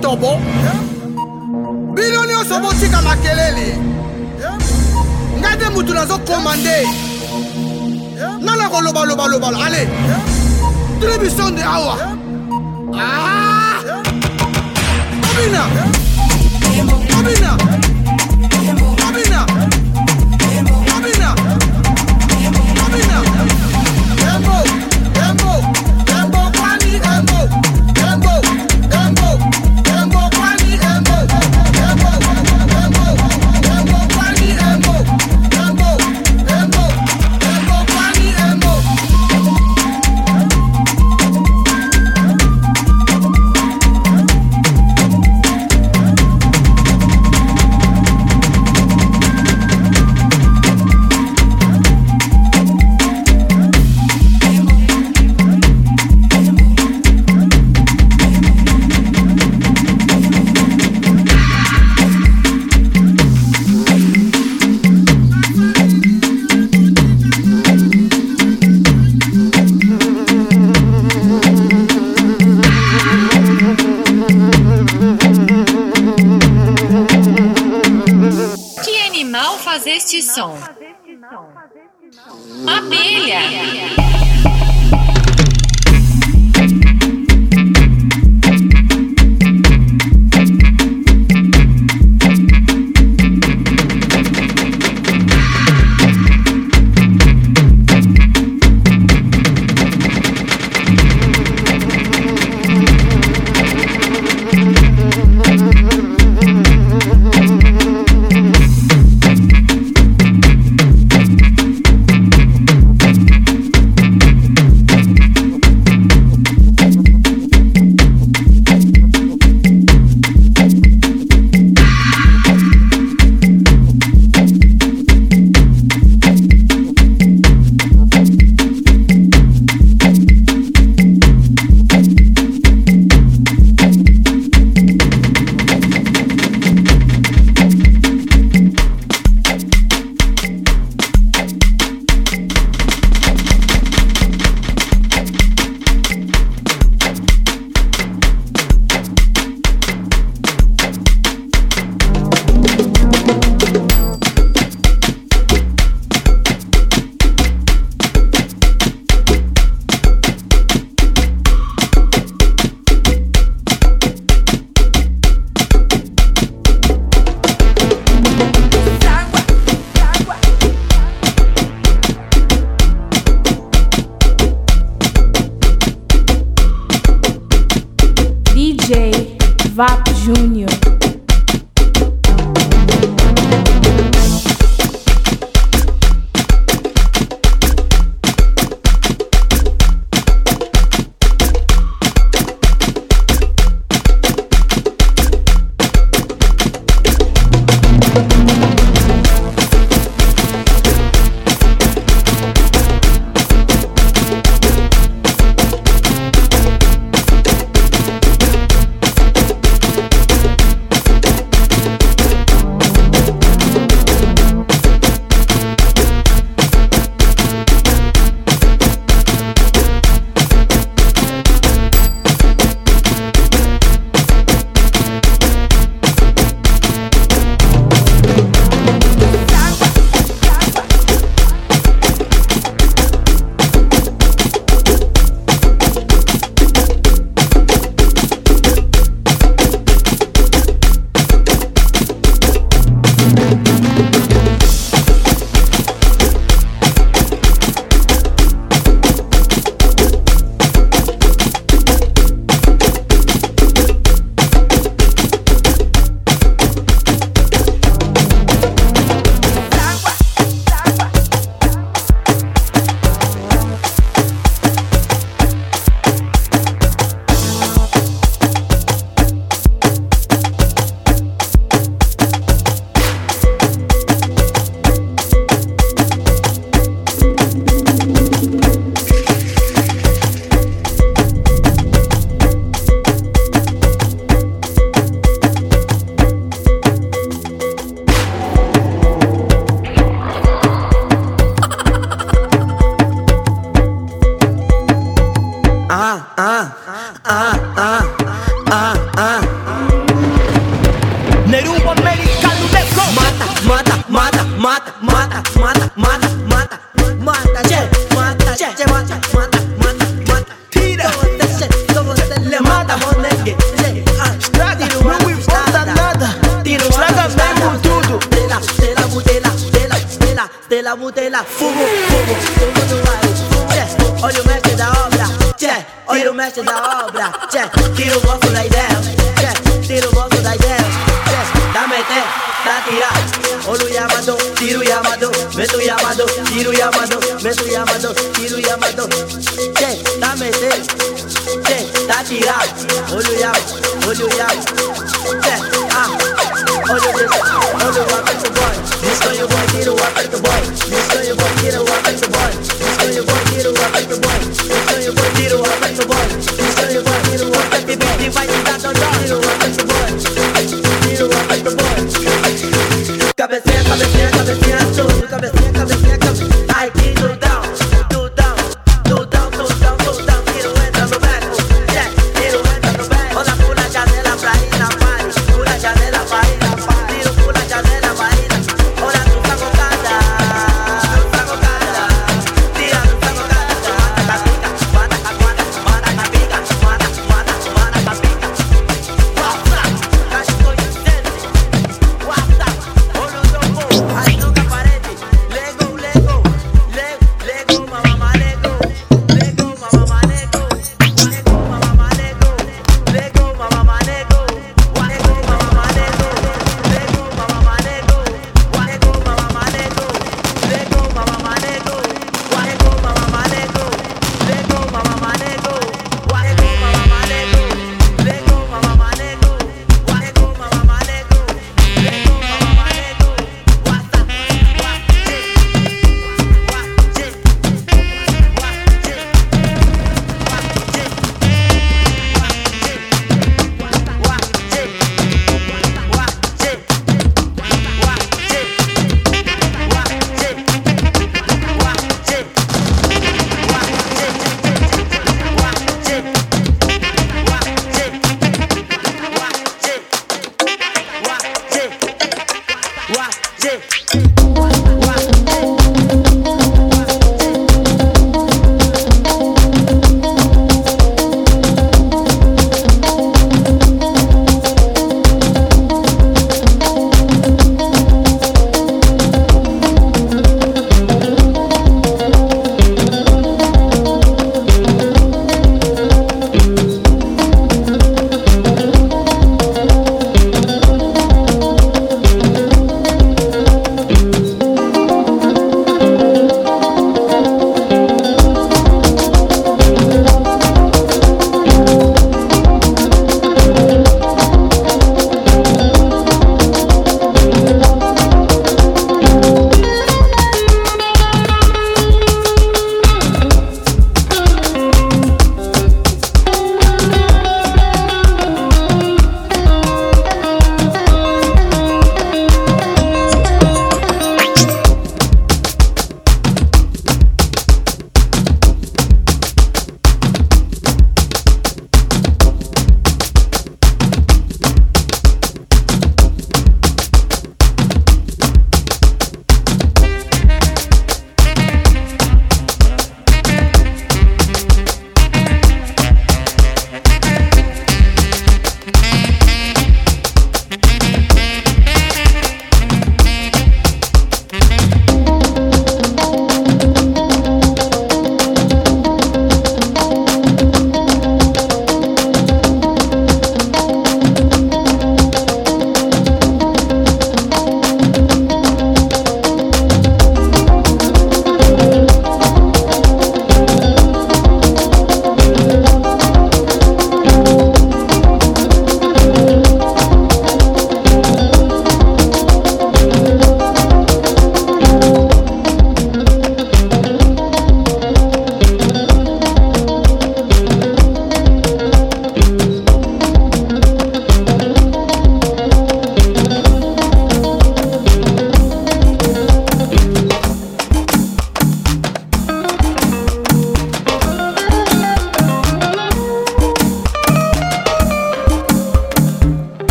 tontobo bino nyonso botika makelele. Ngai nde mutu nazokoma nde nga na kolobalobaloba ale tuli biso nde awa. Obina obina. Obina som? Abelha.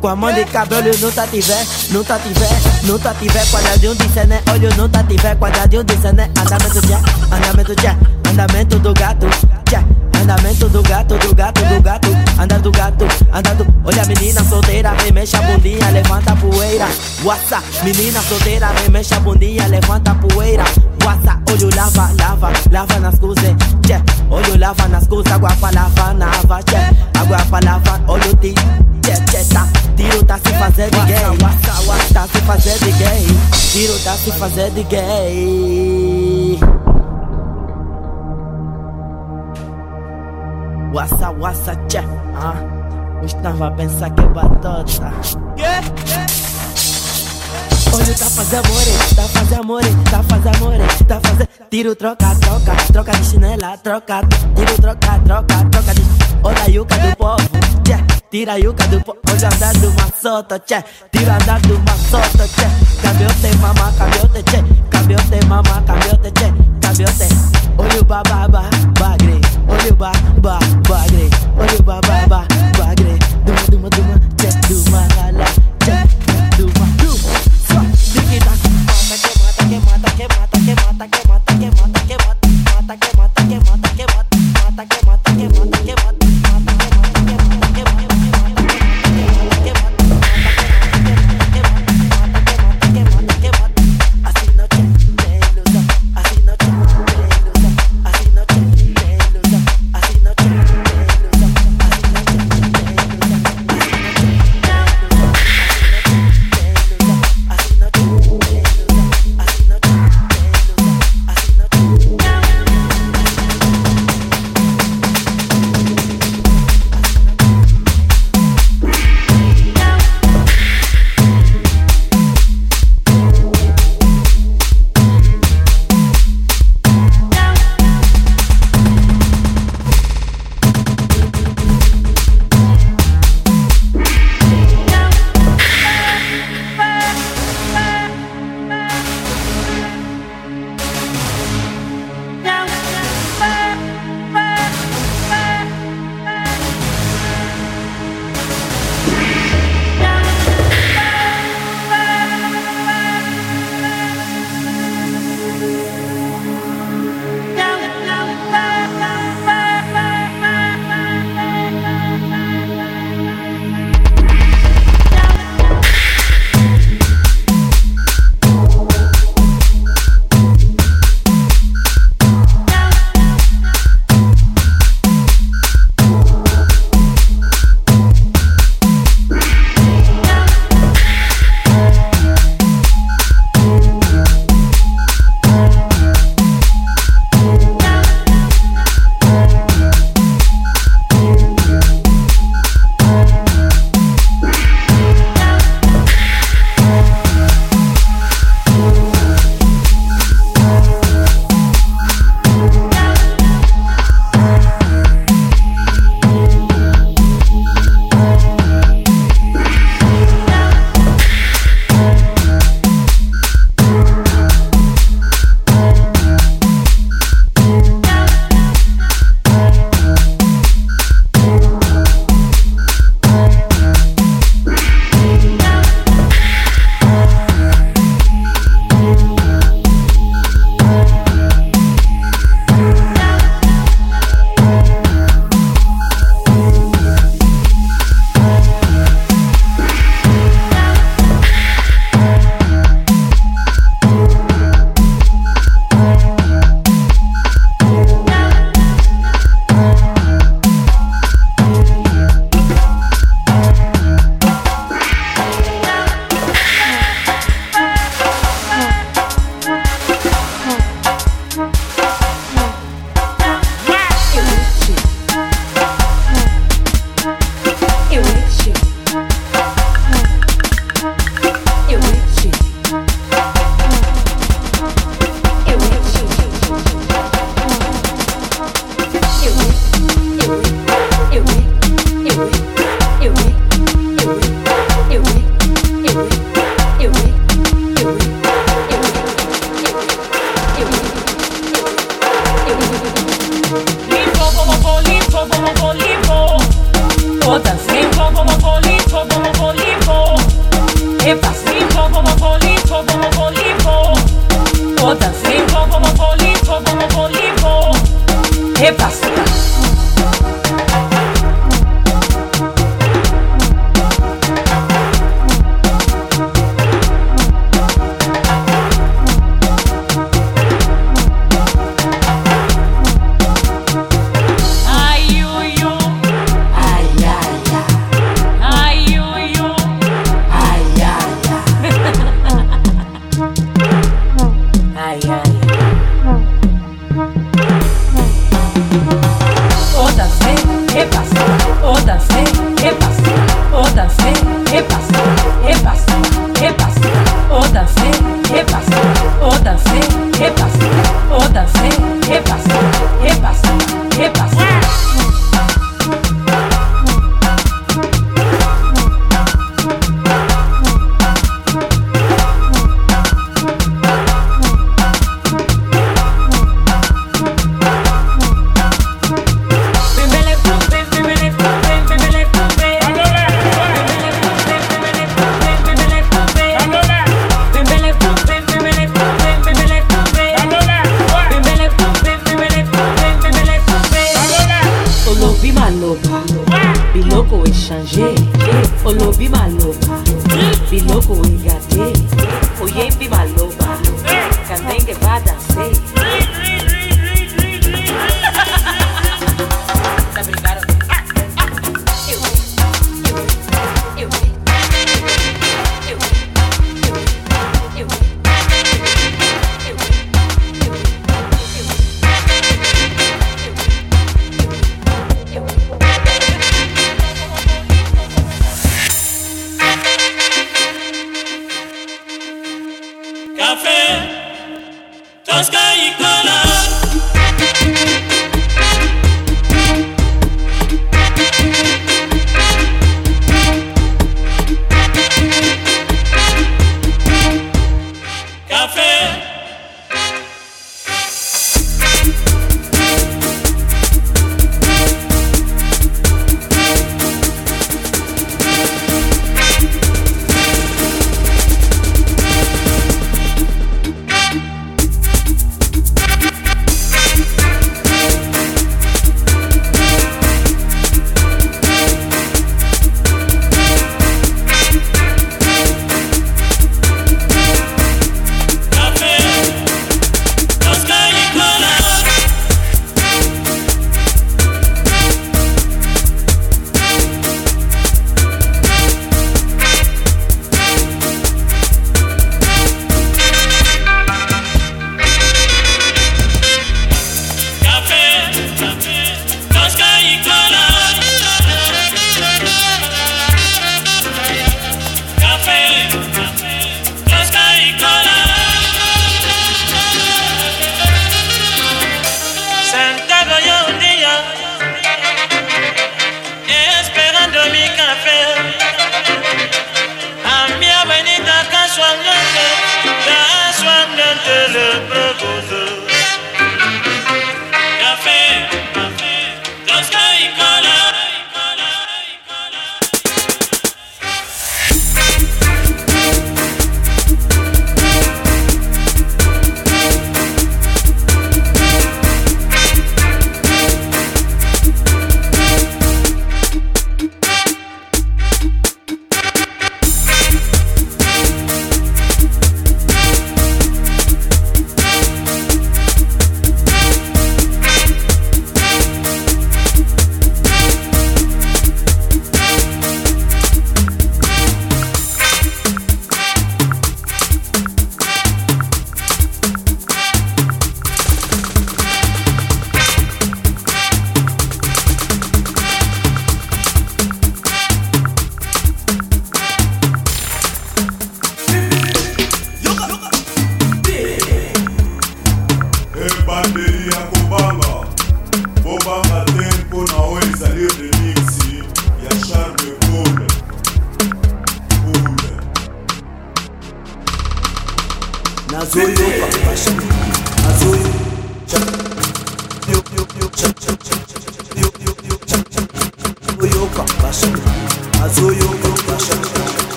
Com a mão de cabelo não tá tiver, não tá tiver, não tá tiver. Quadradinho de cené, olho não tá tiver. Quadradinho de cené, andamento de andamento de andamento do gato tchá, Andamento do gato, do gato, do gato. Anda do gato, andando Olha a menina solteira, remexe a bundinha Levanta a poeira, guaça Menina solteira, remexe a bundinha Levanta a poeira, guaça Olho lava, lava, lava nas coisas tchá, Olho lava nas coisas Água pra lavar na água tchá, Água pra lavar, olho ti tá Tiro tá se fazendo gay. Tá se fazendo gay. Tiro tá se fazendo gay. Wassa wassa tchê. Ah. Estava a pensar que é batota. Yeah. Olho tá fazendo amore, tá fazendo amore, tá fazendo amore, tá fazendo Tiro, troca, troca, troca de chinela, troca Tiro, troca, troca, troca de Olha a yuca do povo, tchê Tira a yuca do povo, olha andar do maçota, tchê Tira andar do maçota, tchê Cabiote, mama, cabiote, tchê Cabiote, mama, cabiote, tchê Cabiote, olho bababa, bagre Olho ba, ba, bagre Olho ba, ba, ba, bagre Duma, duma, duma, tchê Duma, hala, tchê Duma, duma, só Dique, da, mata, que mata, que mata, que mata, que mata, que mata, que mata, que mata que mata, que mata, que mata, mata, que mata, que mata, que mata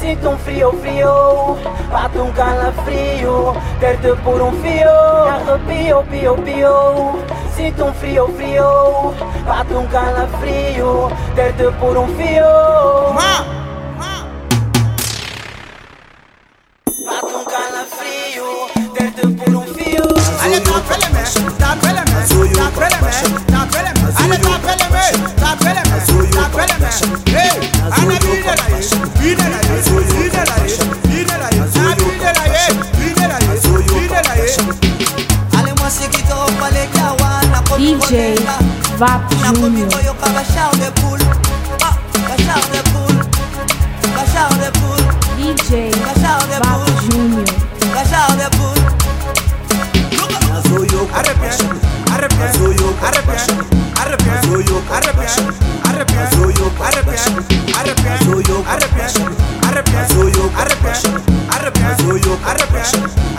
Sinto um frio, frio. Bato um calafrio. Ter-te por um fio. Arrepio, pio, pio. Sinto um frio, frio. Bato um calafrio. Ter-te por um fio. Ma! Ma! Bato um calafrio. Ter-te por um fio. Olha, tá, pele, me Tá, pele, me Tá, pele, me DJ Vap Junior. Azoyo Arabian Arabian Azoyo Arabian Arabian Azoyo Arabian Arabian Azoyo Arabian Arabian Azoyo Arabian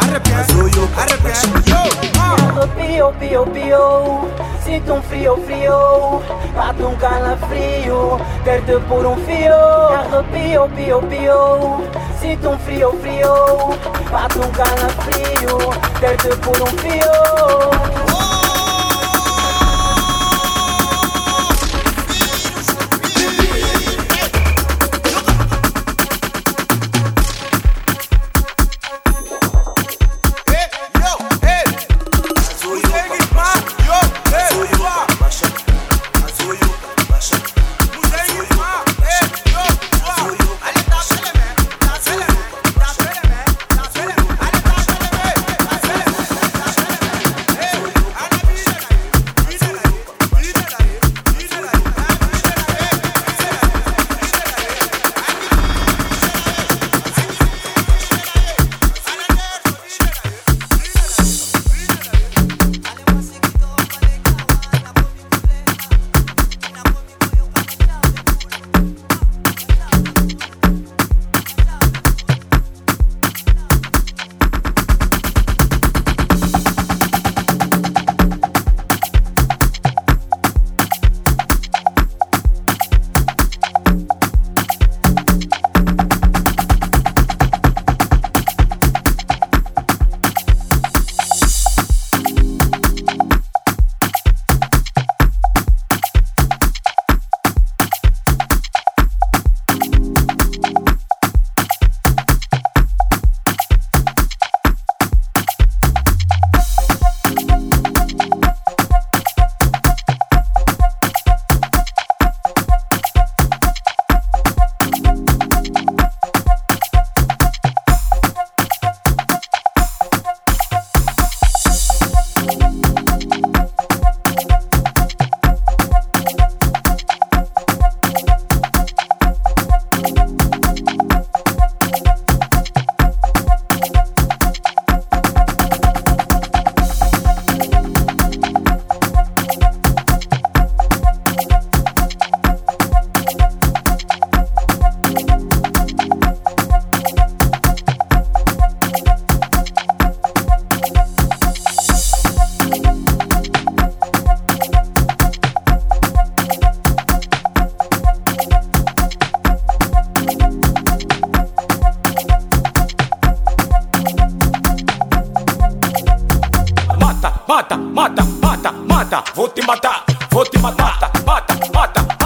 Arabian Azoyo Arabian Yo Pio, pio, pio, sinto um frio, frio, bato um calafrio, perto por um fio. Arrepio, pio, pio, sinto um frio, frio, bato um calafrio, perto por um fio. mata, mata, mata, mata, vou te matar, vou te matar, mata, mata, mata.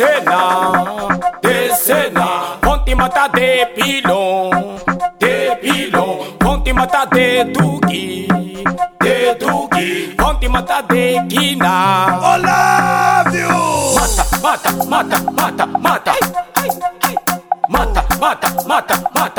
Desena, desena, ponte mata de pilón, de pilón, ponte mata de tuki, de tuki, ponte mata de quina. Hola, Mata, mata, mata, mata, mata. Mata, mata, mata, mata.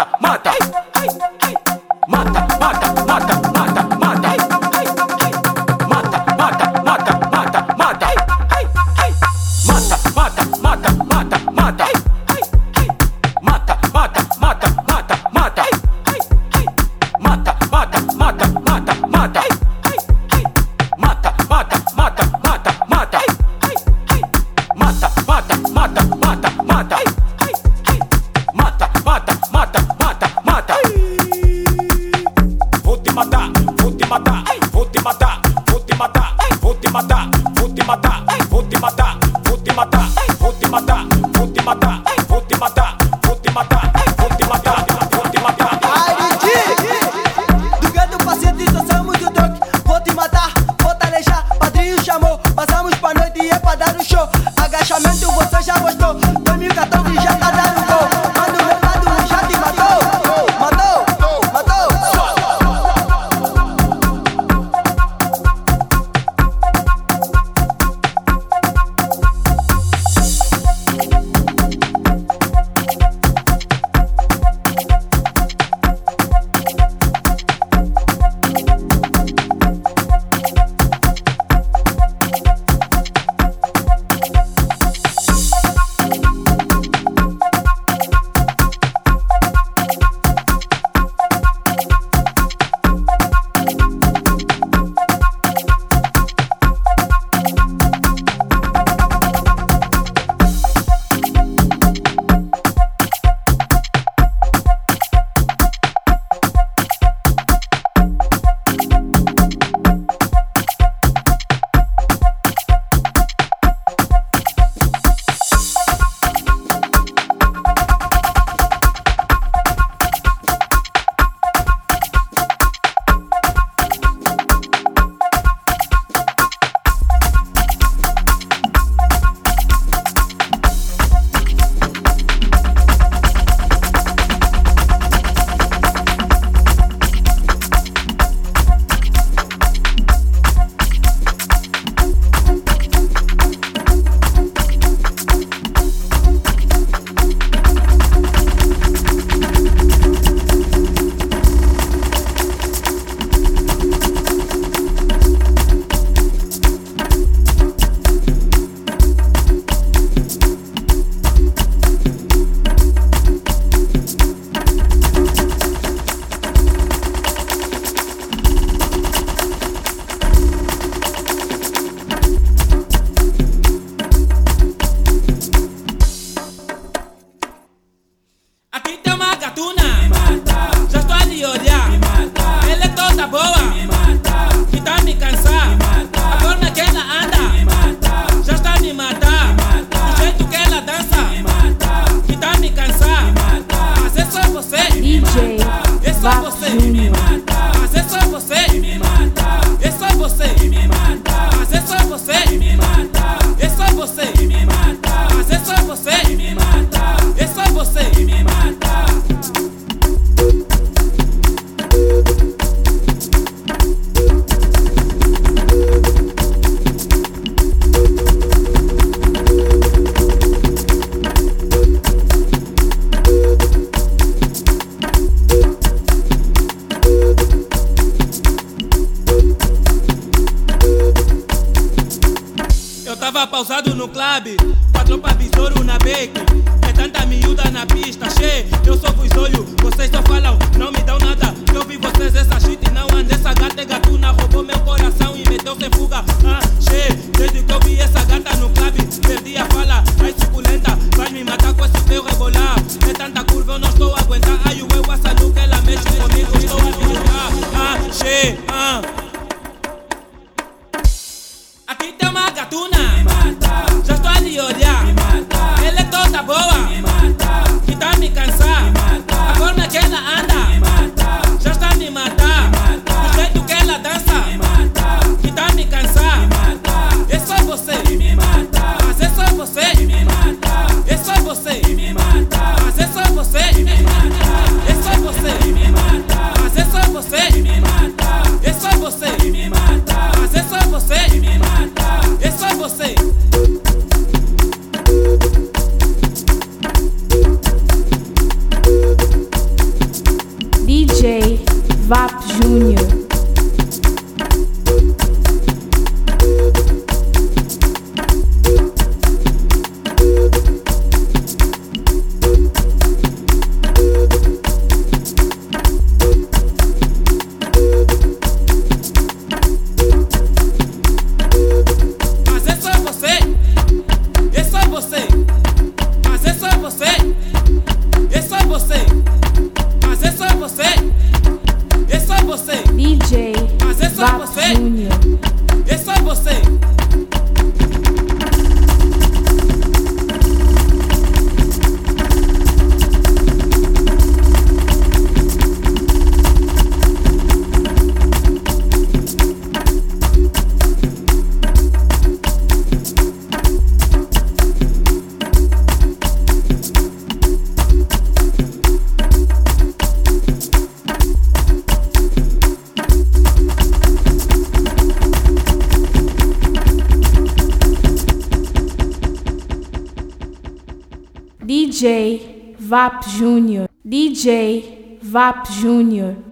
Pausado no clube, a tropa besouro na beck. É tanta miúda na pista, che. Eu só vos olho, vocês só falam, não me dão nada. Eu vi vocês essa shit e não ando. Essa gata é gatuna, roubou meu coração e meteu-se em fuga. Ah, che, desde que eu vi essa gata no clube, perdi a fala. Ai, suculenta, vai me matar com esse teu rebolar. É tanta curva, eu não estou a aguentar. Ai, o eu essa que ela mexe comigo, estou a militar. Ah, che, ah. Aqui tem uma gatuna. historia. Él toda boba. Quita mi cansada. Mejor me queda anda. Vap Júnior. Vap Júnior. DJ Vap Júnior.